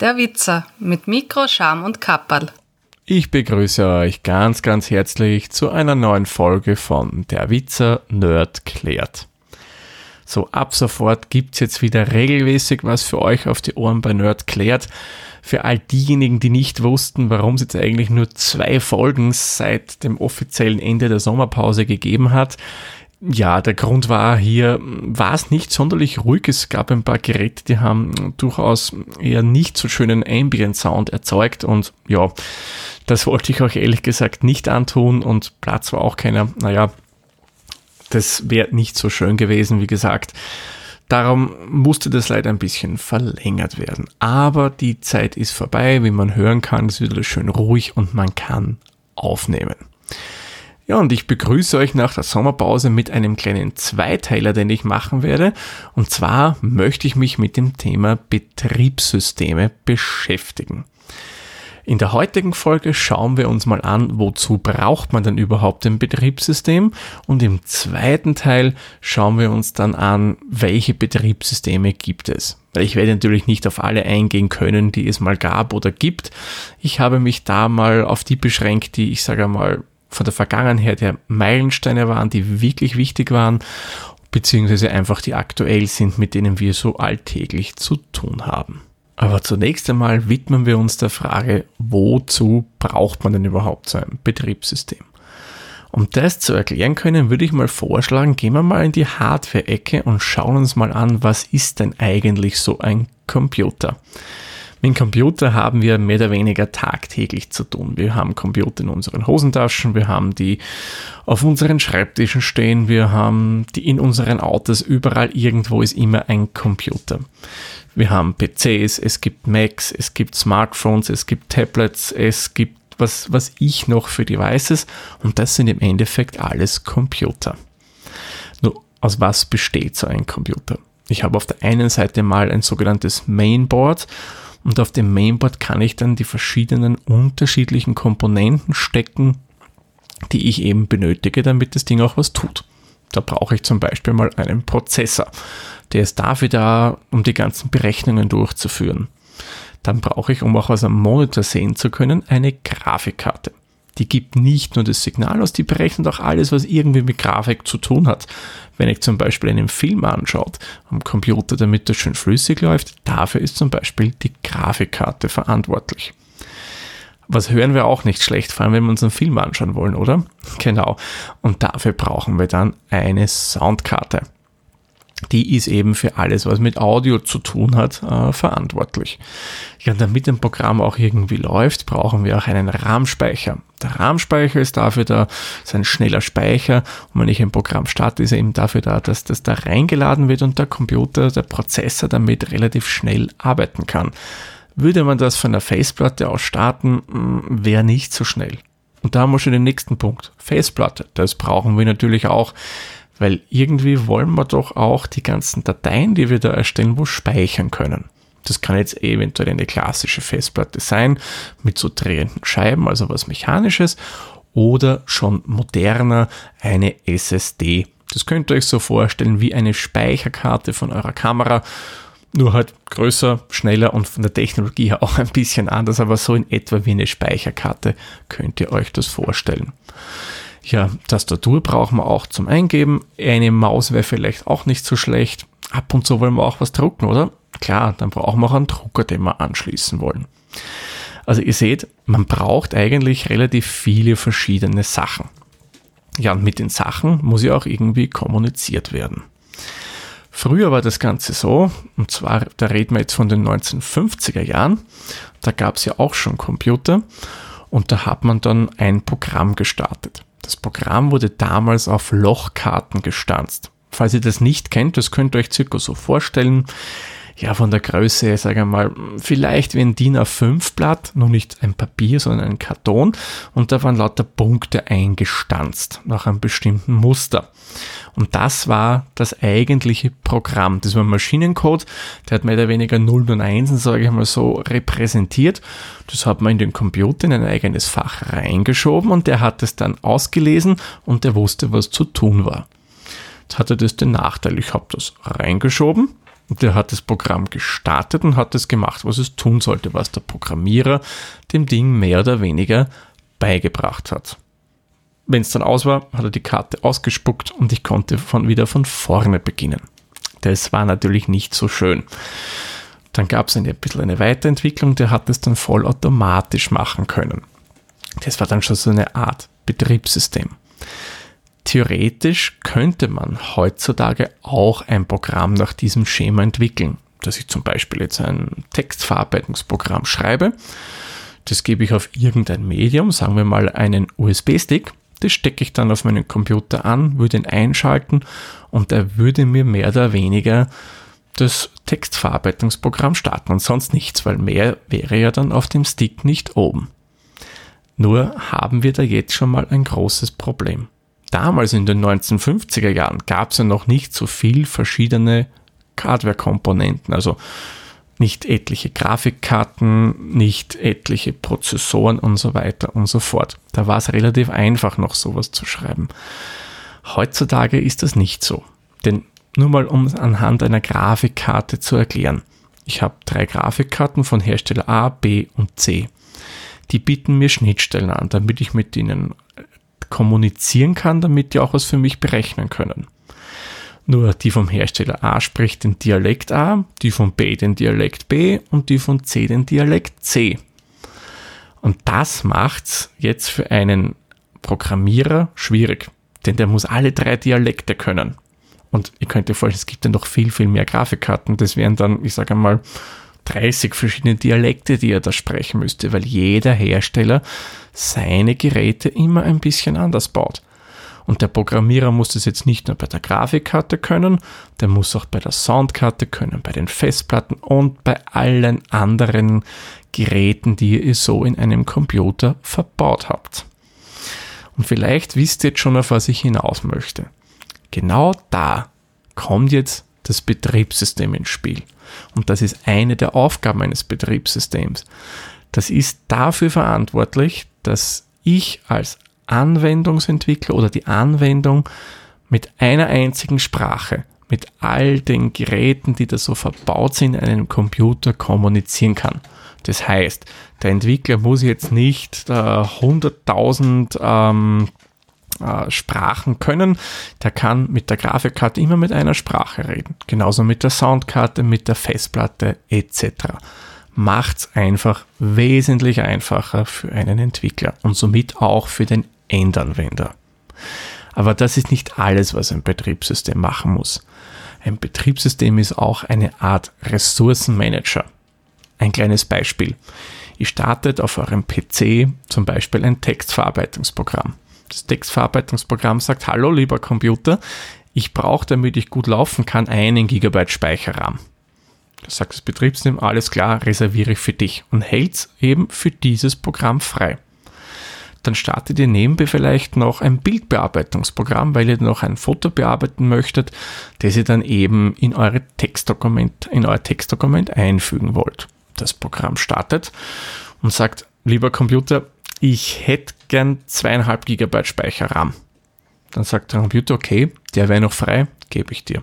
Der Witzer mit Mikro, Scham und Kapperl. Ich begrüße euch ganz, ganz herzlich zu einer neuen Folge von Der Witzer Nerd klärt. So, ab sofort gibt's jetzt wieder regelmäßig was für euch auf die Ohren bei Nerd klärt. Für all diejenigen, die nicht wussten, warum es jetzt eigentlich nur zwei Folgen seit dem offiziellen Ende der Sommerpause gegeben hat. Ja, der Grund war hier, war es nicht sonderlich ruhig. Es gab ein paar Geräte, die haben durchaus eher nicht so schönen Ambient Sound erzeugt und ja, das wollte ich euch ehrlich gesagt nicht antun und Platz war auch keiner. Naja, das wäre nicht so schön gewesen, wie gesagt. Darum musste das leider ein bisschen verlängert werden. Aber die Zeit ist vorbei, wie man hören kann, es wieder schön ruhig und man kann aufnehmen. Ja, und ich begrüße euch nach der Sommerpause mit einem kleinen Zweiteiler, den ich machen werde. Und zwar möchte ich mich mit dem Thema Betriebssysteme beschäftigen. In der heutigen Folge schauen wir uns mal an, wozu braucht man denn überhaupt ein Betriebssystem und im zweiten Teil schauen wir uns dann an, welche Betriebssysteme gibt es. Ich werde natürlich nicht auf alle eingehen können, die es mal gab oder gibt. Ich habe mich da mal auf die beschränkt, die ich sage mal von der Vergangenheit her Meilensteine waren, die wirklich wichtig waren, beziehungsweise einfach die aktuell sind, mit denen wir so alltäglich zu tun haben. Aber zunächst einmal widmen wir uns der Frage, wozu braucht man denn überhaupt so ein Betriebssystem? Um das zu erklären können, würde ich mal vorschlagen, gehen wir mal in die Hardware-Ecke und schauen uns mal an, was ist denn eigentlich so ein Computer? Mit Computer haben wir mehr oder weniger tagtäglich zu tun. Wir haben Computer in unseren Hosentaschen, wir haben die auf unseren Schreibtischen stehen, wir haben die in unseren Autos, überall irgendwo ist immer ein Computer. Wir haben PCs, es gibt Macs, es gibt Smartphones, es gibt Tablets, es gibt was, was ich noch für Devices und das sind im Endeffekt alles Computer. Nur aus was besteht so ein Computer? Ich habe auf der einen Seite mal ein sogenanntes Mainboard und auf dem Mainboard kann ich dann die verschiedenen unterschiedlichen Komponenten stecken, die ich eben benötige, damit das Ding auch was tut. Da brauche ich zum Beispiel mal einen Prozessor. Der ist dafür da, um die ganzen Berechnungen durchzuführen. Dann brauche ich, um auch aus einem Monitor sehen zu können, eine Grafikkarte. Die gibt nicht nur das Signal aus, die berechnet auch alles, was irgendwie mit Grafik zu tun hat. Wenn ich zum Beispiel einen Film anschaut am Computer, damit das schön flüssig läuft, dafür ist zum Beispiel die Grafikkarte verantwortlich. Was hören wir auch nicht schlecht, vor allem wenn wir uns einen Film anschauen wollen, oder? Genau. Und dafür brauchen wir dann eine Soundkarte die ist eben für alles, was mit Audio zu tun hat, äh, verantwortlich. Ja, damit ein Programm auch irgendwie läuft, brauchen wir auch einen RAM-Speicher. Der RAM-Speicher ist dafür da, ist ein schneller Speicher. Und wenn ich ein Programm starte, ist er eben dafür da, dass das da reingeladen wird und der Computer, der Prozessor damit relativ schnell arbeiten kann. Würde man das von der Faceplatte aus starten, mm, wäre nicht so schnell. Und da haben wir schon den nächsten Punkt. Faceplatte. Das brauchen wir natürlich auch weil irgendwie wollen wir doch auch die ganzen Dateien, die wir da erstellen, wo speichern können. Das kann jetzt eventuell eine klassische Festplatte sein mit so drehenden Scheiben, also was Mechanisches, oder schon moderner eine SSD. Das könnt ihr euch so vorstellen wie eine Speicherkarte von eurer Kamera, nur halt größer, schneller und von der Technologie her auch ein bisschen anders, aber so in etwa wie eine Speicherkarte könnt ihr euch das vorstellen. Ja, Tastatur brauchen wir auch zum Eingeben. Eine Maus wäre vielleicht auch nicht so schlecht. Ab und zu wollen wir auch was drucken, oder? Klar, dann brauchen wir auch einen Drucker, den wir anschließen wollen. Also ihr seht, man braucht eigentlich relativ viele verschiedene Sachen. Ja, und mit den Sachen muss ja auch irgendwie kommuniziert werden. Früher war das Ganze so, und zwar, da reden wir jetzt von den 1950er Jahren, da gab es ja auch schon Computer und da hat man dann ein Programm gestartet. Das Programm wurde damals auf Lochkarten gestanzt. Falls ihr das nicht kennt, das könnt ihr euch circa so vorstellen. Ja, von der Größe, sagen wir mal, vielleicht wie ein DIN A5 Blatt, nur nicht ein Papier, sondern ein Karton. Und da waren lauter Punkte eingestanzt, nach einem bestimmten Muster. Und das war das eigentliche Programm. Das war ein Maschinencode, der hat mehr oder weniger 0 und 1, sage ich mal so, repräsentiert. Das hat man in den Computer in ein eigenes Fach reingeschoben und der hat es dann ausgelesen und der wusste, was zu tun war. Jetzt hatte das den Nachteil, ich habe das reingeschoben, der hat das Programm gestartet und hat das gemacht, was es tun sollte, was der Programmierer dem Ding mehr oder weniger beigebracht hat. Wenn es dann aus war, hat er die Karte ausgespuckt und ich konnte von, wieder von vorne beginnen. Das war natürlich nicht so schön. Dann gab es ein bisschen eine Weiterentwicklung, der hat es dann vollautomatisch machen können. Das war dann schon so eine Art Betriebssystem. Theoretisch könnte man heutzutage auch ein Programm nach diesem Schema entwickeln, dass ich zum Beispiel jetzt ein Textverarbeitungsprogramm schreibe. Das gebe ich auf irgendein Medium, sagen wir mal einen USB-Stick. Das stecke ich dann auf meinen Computer an, würde ihn einschalten und er würde mir mehr oder weniger das Textverarbeitungsprogramm starten und sonst nichts, weil mehr wäre ja dann auf dem Stick nicht oben. Nur haben wir da jetzt schon mal ein großes Problem. Damals in den 1950er Jahren gab es ja noch nicht so viel verschiedene Hardware-Komponenten, also nicht etliche Grafikkarten, nicht etliche Prozessoren und so weiter und so fort. Da war es relativ einfach, noch sowas zu schreiben. Heutzutage ist das nicht so. Denn nur mal um anhand einer Grafikkarte zu erklären. Ich habe drei Grafikkarten von Hersteller A, B und C die bieten mir Schnittstellen an, damit ich mit ihnen kommunizieren kann, damit die auch was für mich berechnen können. Nur die vom Hersteller A spricht den Dialekt A, die von B den Dialekt B und die von C den Dialekt C. Und das macht's jetzt für einen Programmierer schwierig, denn der muss alle drei Dialekte können. Und ihr könnt euch vorstellen, es gibt ja noch viel, viel mehr Grafikkarten. Das wären dann, ich sage einmal, 30 verschiedene Dialekte, die er da sprechen müsste, weil jeder Hersteller seine Geräte immer ein bisschen anders baut. Und der Programmierer muss das jetzt nicht nur bei der Grafikkarte können, der muss auch bei der Soundkarte können, bei den Festplatten und bei allen anderen Geräten, die ihr so in einem Computer verbaut habt. Und vielleicht wisst ihr jetzt schon, auf was ich hinaus möchte. Genau da kommt jetzt das Betriebssystem ins Spiel. Und das ist eine der Aufgaben eines Betriebssystems. Das ist dafür verantwortlich, dass ich als Anwendungsentwickler oder die Anwendung mit einer einzigen Sprache, mit all den Geräten, die da so verbaut sind, in einem Computer kommunizieren kann. Das heißt, der Entwickler muss jetzt nicht äh, 100.000 ähm, äh, Sprachen können, der kann mit der Grafikkarte immer mit einer Sprache reden. Genauso mit der Soundkarte, mit der Festplatte etc. Macht es einfach wesentlich einfacher für einen Entwickler und somit auch für den Endanwender. Aber das ist nicht alles, was ein Betriebssystem machen muss. Ein Betriebssystem ist auch eine Art Ressourcenmanager. Ein kleines Beispiel. Ihr startet auf eurem PC zum Beispiel ein Textverarbeitungsprogramm. Das Textverarbeitungsprogramm sagt, hallo lieber Computer, ich brauche, damit ich gut laufen kann, einen Gigabyte Speicherraum. Das sagt das Betriebssystem, alles klar, reserviere ich für dich und hält es eben für dieses Programm frei. Dann startet ihr nebenbei vielleicht noch ein Bildbearbeitungsprogramm, weil ihr noch ein Foto bearbeiten möchtet, das ihr dann eben in, eure Textdokument, in euer Textdokument einfügen wollt. Das Programm startet und sagt, lieber Computer, ich hätte gern zweieinhalb Gigabyte Speicherram. Dann sagt der Computer, okay, der wäre noch frei, gebe ich dir.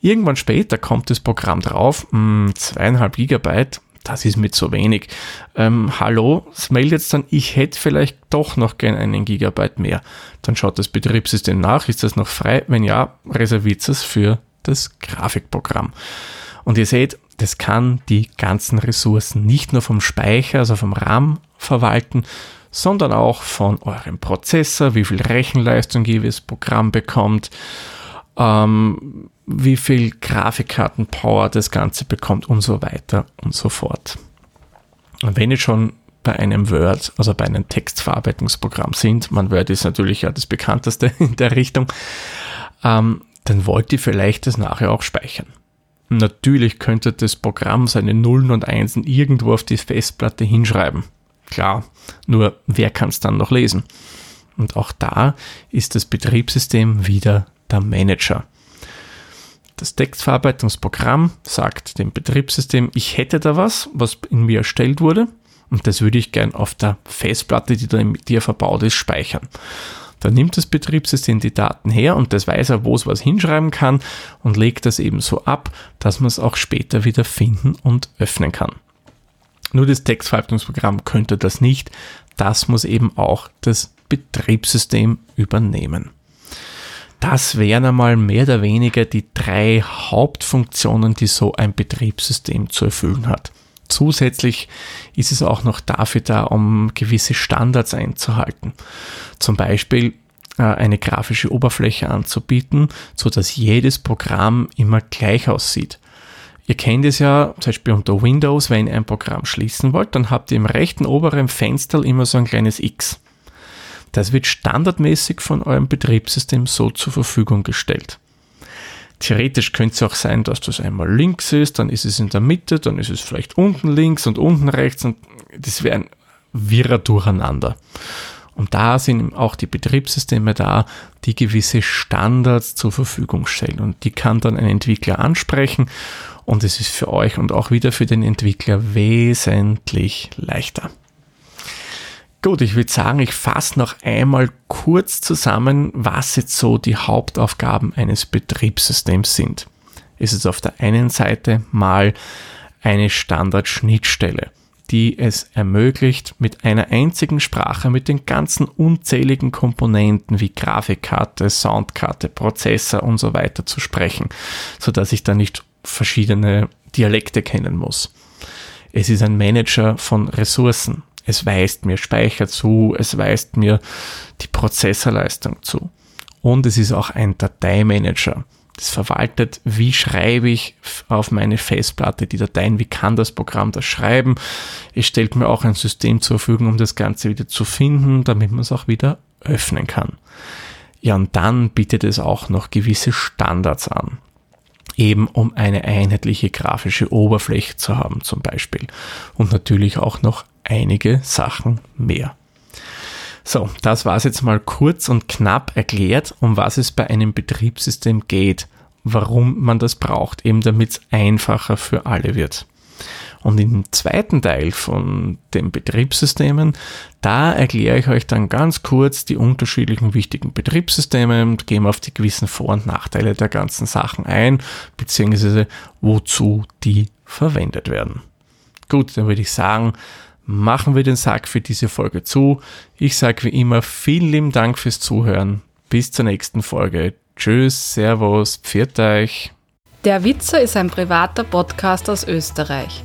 Irgendwann später kommt das Programm drauf, hm, zweieinhalb Gigabyte, das ist mir zu wenig. Ähm, hallo, es meldet jetzt dann, ich hätte vielleicht doch noch gern einen Gigabyte mehr. Dann schaut das Betriebssystem nach, ist das noch frei? Wenn ja, reserviert es für das Grafikprogramm. Und ihr seht, das kann die ganzen Ressourcen nicht nur vom Speicher, also vom RAM verwalten, sondern auch von eurem Prozessor, wie viel Rechenleistung jedes Programm bekommt, ähm, wie viel Grafikkartenpower das Ganze bekommt und so weiter und so fort. Und wenn ihr schon bei einem Word, also bei einem Textverarbeitungsprogramm sind, man Word ist natürlich ja das bekannteste in der Richtung, ähm, dann wollt ihr vielleicht das nachher auch speichern. Natürlich könnte das Programm seine Nullen und Einsen irgendwo auf die Festplatte hinschreiben. Klar, nur wer kann es dann noch lesen? Und auch da ist das Betriebssystem wieder der Manager. Das Textverarbeitungsprogramm sagt dem Betriebssystem, ich hätte da was, was in mir erstellt wurde, und das würde ich gern auf der Festplatte, die da in dir verbaut ist, speichern. Da nimmt das Betriebssystem die Daten her und das weiß er, wo es was hinschreiben kann und legt das eben so ab, dass man es auch später wieder finden und öffnen kann. Nur das Textverwaltungsprogramm könnte das nicht. Das muss eben auch das Betriebssystem übernehmen. Das wären einmal mehr oder weniger die drei Hauptfunktionen, die so ein Betriebssystem zu erfüllen hat. Zusätzlich ist es auch noch dafür da, um gewisse Standards einzuhalten. Zum Beispiel äh, eine grafische Oberfläche anzubieten, so dass jedes Programm immer gleich aussieht. Ihr kennt es ja, zum Beispiel unter Windows, wenn ihr ein Programm schließen wollt, dann habt ihr im rechten oberen Fenster immer so ein kleines X. Das wird standardmäßig von eurem Betriebssystem so zur Verfügung gestellt. Theoretisch könnte es auch sein, dass das einmal links ist, dann ist es in der Mitte, dann ist es vielleicht unten links und unten rechts und das wäre ein wirrer Durcheinander. Und da sind auch die Betriebssysteme da, die gewisse Standards zur Verfügung stellen. Und die kann dann ein Entwickler ansprechen und es ist für euch und auch wieder für den Entwickler wesentlich leichter. Gut, ich würde sagen, ich fasse noch einmal kurz zusammen, was jetzt so die Hauptaufgaben eines Betriebssystems sind. Es ist auf der einen Seite mal eine Standardschnittstelle, die es ermöglicht, mit einer einzigen Sprache mit den ganzen unzähligen Komponenten wie Grafikkarte, Soundkarte, Prozessor und so weiter zu sprechen, sodass ich da nicht verschiedene Dialekte kennen muss. Es ist ein Manager von Ressourcen. Es weist mir Speicher zu, es weist mir die Prozessorleistung zu. Und es ist auch ein Dateimanager. Das verwaltet, wie schreibe ich auf meine Festplatte die Dateien, wie kann das Programm das schreiben. Es stellt mir auch ein System zur Verfügung, um das Ganze wieder zu finden, damit man es auch wieder öffnen kann. Ja, und dann bietet es auch noch gewisse Standards an eben um eine einheitliche grafische Oberfläche zu haben zum Beispiel. Und natürlich auch noch einige Sachen mehr. So, das war es jetzt mal kurz und knapp erklärt, um was es bei einem Betriebssystem geht, warum man das braucht, eben damit es einfacher für alle wird. Und im zweiten Teil von den Betriebssystemen, da erkläre ich euch dann ganz kurz die unterschiedlichen wichtigen Betriebssysteme und gehe auf die gewissen Vor- und Nachteile der ganzen Sachen ein, beziehungsweise wozu die verwendet werden. Gut, dann würde ich sagen, machen wir den Sack für diese Folge zu. Ich sage wie immer vielen lieben Dank fürs Zuhören. Bis zur nächsten Folge. Tschüss, Servus, pfiat euch. Der Witzer ist ein privater Podcast aus Österreich.